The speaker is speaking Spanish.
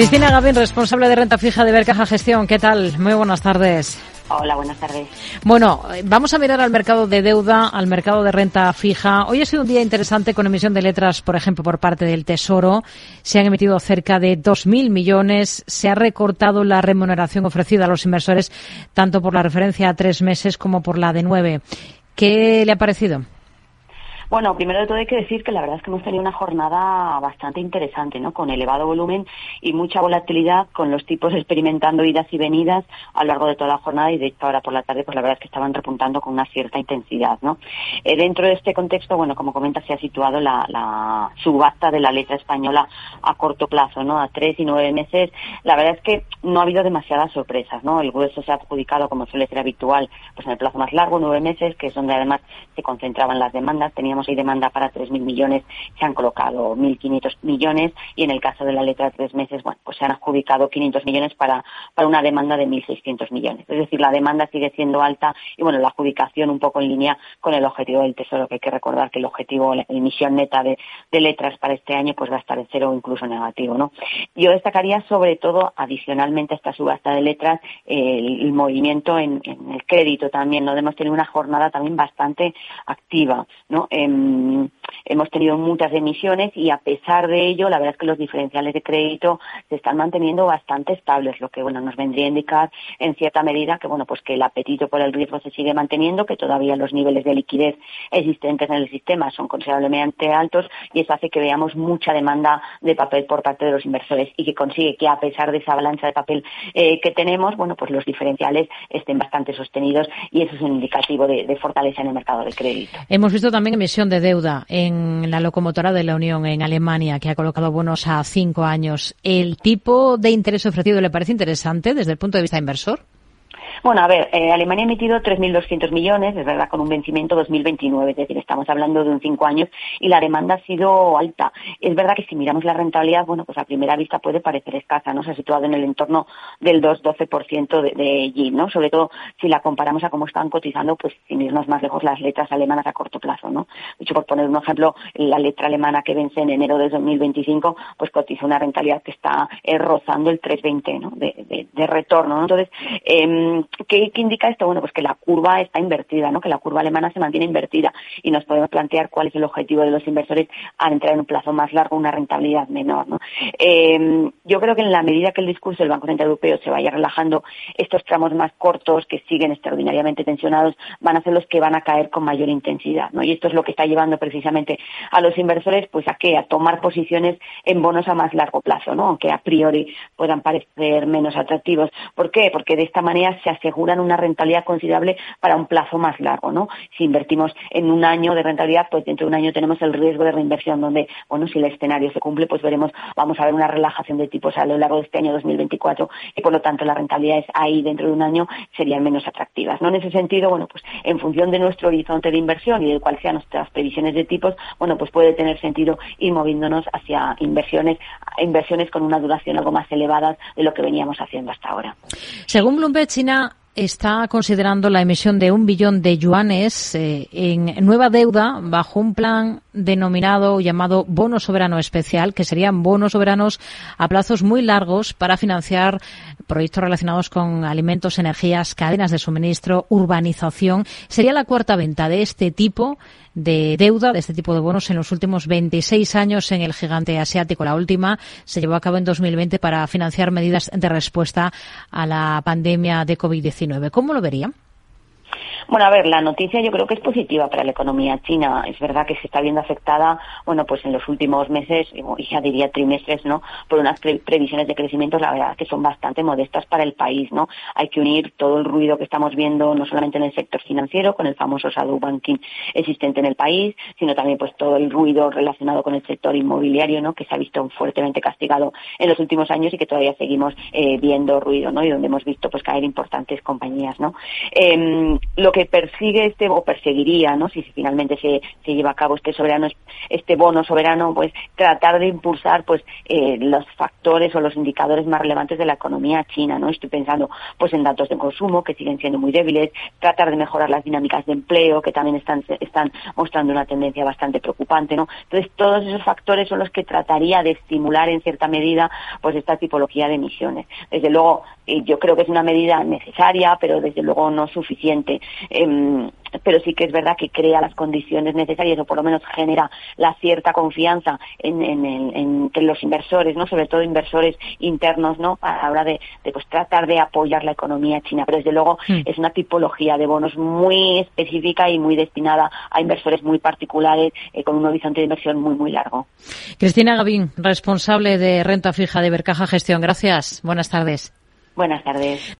Cristina Gavín, responsable de renta fija de Bercaja Gestión. ¿Qué tal? Muy buenas tardes. Hola, buenas tardes. Bueno, vamos a mirar al mercado de deuda, al mercado de renta fija. Hoy ha sido un día interesante con emisión de letras, por ejemplo, por parte del Tesoro. Se han emitido cerca de 2.000 millones. Se ha recortado la remuneración ofrecida a los inversores, tanto por la referencia a tres meses como por la de nueve. ¿Qué le ha parecido? Bueno, primero de todo hay que decir que la verdad es que hemos tenido una jornada bastante interesante, ¿no? Con elevado volumen y mucha volatilidad, con los tipos experimentando idas y venidas a lo largo de toda la jornada y de hecho ahora por la tarde, pues la verdad es que estaban repuntando con una cierta intensidad, ¿no? Eh, dentro de este contexto, bueno, como comenta, se ha situado la, la subasta de la letra española a corto plazo, ¿no? A tres y nueve meses. La verdad es que no ha habido demasiadas sorpresas, ¿no? El grueso se ha adjudicado, como suele ser habitual, pues en el plazo más largo, nueve meses, que es donde además se concentraban las demandas. Teníamos hay demanda para 3.000 millones, se han colocado 1.500 millones y en el caso de la letra de tres meses, bueno, pues se han adjudicado 500 millones para, para una demanda de 1.600 millones. Es decir, la demanda sigue siendo alta y, bueno, la adjudicación un poco en línea con el objetivo del Tesoro, que hay que recordar que el objetivo, la emisión neta de, letras para este año, pues va a estar en cero o incluso negativo, ¿no? Yo destacaría sobre todo, adicionalmente a esta subasta de letras, el, movimiento en, el crédito también, ¿no? Hemos tenido una jornada también bastante activa, ¿no? 嗯 hemos tenido muchas emisiones y a pesar de ello, la verdad es que los diferenciales de crédito se están manteniendo bastante estables, lo que bueno nos vendría a indicar en cierta medida que bueno pues que el apetito por el riesgo se sigue manteniendo, que todavía los niveles de liquidez existentes en el sistema son considerablemente altos y eso hace que veamos mucha demanda de papel por parte de los inversores y que consigue que a pesar de esa avalancha de papel eh, que tenemos, bueno pues los diferenciales estén bastante sostenidos y eso es un indicativo de, de fortaleza en el mercado de crédito. Hemos visto también emisión de deuda en la locomotora de la Unión en Alemania, que ha colocado bonos a cinco años. ¿El tipo de interés ofrecido le parece interesante desde el punto de vista inversor? Bueno, a ver, eh, Alemania ha emitido 3.200 millones, es verdad, con un vencimiento 2029, es decir, estamos hablando de un cinco años y la demanda ha sido alta. Es verdad que si miramos la rentabilidad, bueno, pues a primera vista puede parecer escasa, ¿no? Se ha situado en el entorno del 2-12% de, de ¿no? Sobre todo si la comparamos a cómo están cotizando, pues sin irnos más lejos, las letras alemanas a corto plazo, ¿no? De hecho, por poner un ejemplo, la letra alemana que vence en enero de 2025, pues cotiza una rentabilidad que está eh, rozando el 3,20, ¿no? De, de, retorno, ¿no? Entonces, eh, ¿Qué, indica esto? Bueno, pues que la curva está invertida, ¿no? Que la curva alemana se mantiene invertida y nos podemos plantear cuál es el objetivo de los inversores al entrar en un plazo más largo, una rentabilidad menor, ¿no? Em, yo creo que en la medida que el discurso del Banco Central Europeo se vaya relajando, estos tramos más cortos que siguen extraordinariamente tensionados van a ser los que van a caer con mayor intensidad, ¿no? Y esto es lo que está llevando precisamente a los inversores, pues a qué? A tomar posiciones en bonos a más largo plazo, ¿no? Aunque a priori puedan parecer menos atractivos. ¿Por qué? Porque de esta manera se aseguran una rentabilidad considerable para un plazo más largo, ¿no? Si invertimos en un año de rentabilidad, pues dentro de un año tenemos el riesgo de reinversión, donde, bueno, si el escenario se cumple, pues veremos, vamos a ver una relajación de tipos a lo largo de este año 2024 y por lo tanto las rentabilidades ahí dentro de un año serían menos atractivas, ¿no? En ese sentido, bueno, pues en función de nuestro horizonte de inversión y de cuáles sean nuestras previsiones de tipos, bueno, pues puede tener sentido ir moviéndonos hacia inversiones, inversiones con una duración algo más elevada de lo que veníamos haciendo hasta ahora. Según Bloomberg, China está considerando la emisión de un billón de yuanes eh, en nueva deuda bajo un plan denominado llamado bono soberano especial, que serían bonos soberanos a plazos muy largos para financiar proyectos relacionados con alimentos, energías, cadenas de suministro, urbanización. Sería la cuarta venta de este tipo de deuda, de este tipo de bonos en los últimos 26 años en el gigante asiático. La última se llevó a cabo en 2020 para financiar medidas de respuesta a la pandemia de COVID-19. ¿Cómo lo vería? Bueno, a ver, la noticia yo creo que es positiva para la economía china. Es verdad que se está viendo afectada, bueno, pues en los últimos meses, y ya diría trimestres, ¿no? Por unas previsiones de crecimiento, la verdad, que son bastante modestas para el país, ¿no? Hay que unir todo el ruido que estamos viendo, no solamente en el sector financiero, con el famoso shadow banking existente en el país, sino también pues todo el ruido relacionado con el sector inmobiliario, ¿no? Que se ha visto fuertemente castigado en los últimos años y que todavía seguimos eh, viendo ruido, ¿no? Y donde hemos visto pues caer importantes compañías, ¿no? Em, lo que que persigue este o perseguiría, ¿no? Si, finalmente se, se lleva a cabo este soberano, este bono soberano, pues tratar de impulsar, pues eh, los factores o los indicadores más relevantes de la economía china, ¿no? Estoy pensando, pues en datos de consumo que siguen siendo muy débiles, tratar de mejorar las dinámicas de empleo que también están están mostrando una tendencia bastante preocupante, ¿no? Entonces todos esos factores son los que trataría de estimular en cierta medida, pues esta tipología de emisiones. Desde luego, yo creo que es una medida necesaria, pero desde luego no suficiente. Em, pero sí que es verdad que crea las condiciones necesarias o por lo menos genera la cierta confianza en, entre los inversores, no sobre todo inversores internos, no a la hora de, pues tratar de apoyar la economía china. Pero desde luego mm. es una tipología de bonos muy específica y muy destinada a inversores muy particulares eh, con un horizonte de inversión muy muy largo. Cristina Gavín, responsable de renta fija de Bercaja Gestión. Gracias. Buenas tardes. Buenas tardes.